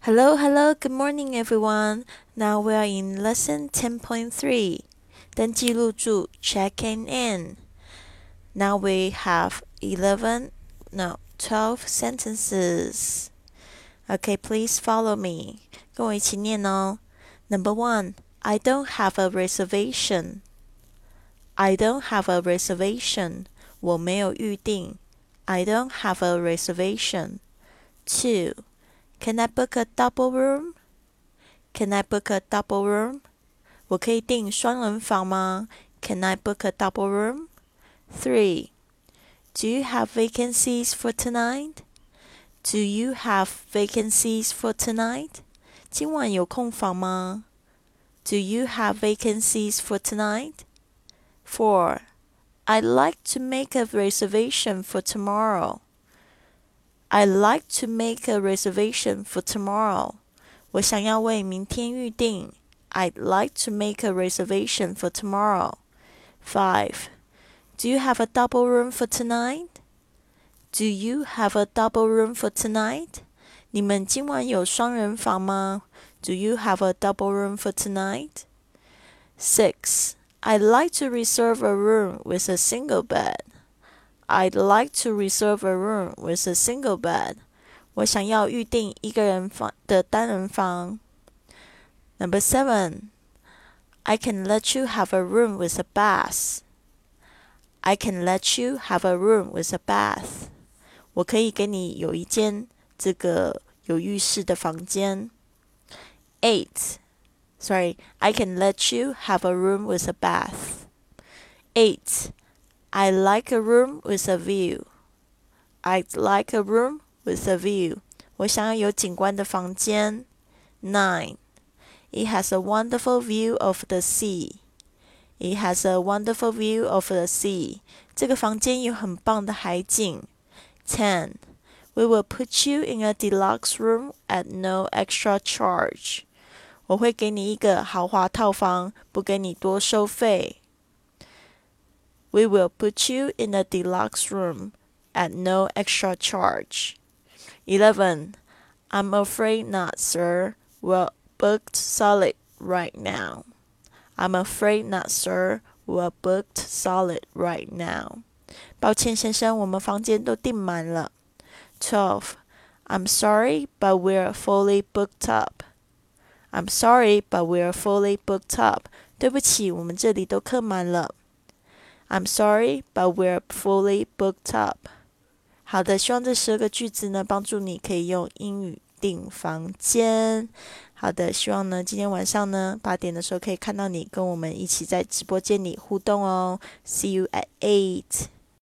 Hello, hello, good morning, everyone. Now we are in lesson 10.3. 登记入住 checking in. Now we have 11, no, 12 sentences. Okay, please follow me. 跟我一起念哦。Number one, I don't have a reservation. I don't have a reservation. 我没有预定。I don't have a reservation. Two, can I book a double room? Can I book a double room? 我可以订双人房吗？Can I book a double room? Three. Do you have vacancies for tonight? Do you have vacancies for tonight? 今晚有空房吗？Do you have vacancies for tonight? Four. I'd like to make a reservation for tomorrow. I'd like to make a reservation for tomorrow. 我想要为明天预定。I'd like to make a reservation for tomorrow. Five. Do you have a double room for tonight? Do you have a double room for tonight? 你们今晚有双人房吗？Do you have a double room for tonight? Six. I'd like to reserve a room with a single bed. I'd like to reserve a room with a single bed. 我想要预定一个人房的单人房。Number seven. I can let you have a room with a bath. I can let you have a room with a bath. 我可以给你有一间这个有浴室的房间。Eight. Sorry, I can let you have a room with a bath. Eight. I like a room with a view. I'd like a room with a view. 我想要有景观的房间。Nine. It has a wonderful view of the sea. It has a wonderful view of the sea. 这个房间有很棒的海景。Ten. We will put you in a deluxe room at no extra charge. 我会给你一个豪华套房，不给你多收费。 We will put you in a deluxe room at no extra charge. 11. I'm afraid not, sir. We're booked solid right now. I'm afraid not, sir. We're booked solid right now. 抱歉，先生，我们房间都订满了。12. I'm sorry, but we're fully booked up. I'm sorry, but we're fully booked up. 对不起，我们这里都客满了。 I'm sorry, but we're fully booked up. 好的，希望这十二个句子呢，帮助你可以用英语订房间。好的，希望呢，今天晚上呢，八点的时候可以看到你跟我们一起在直播间里互动哦。See you at eight.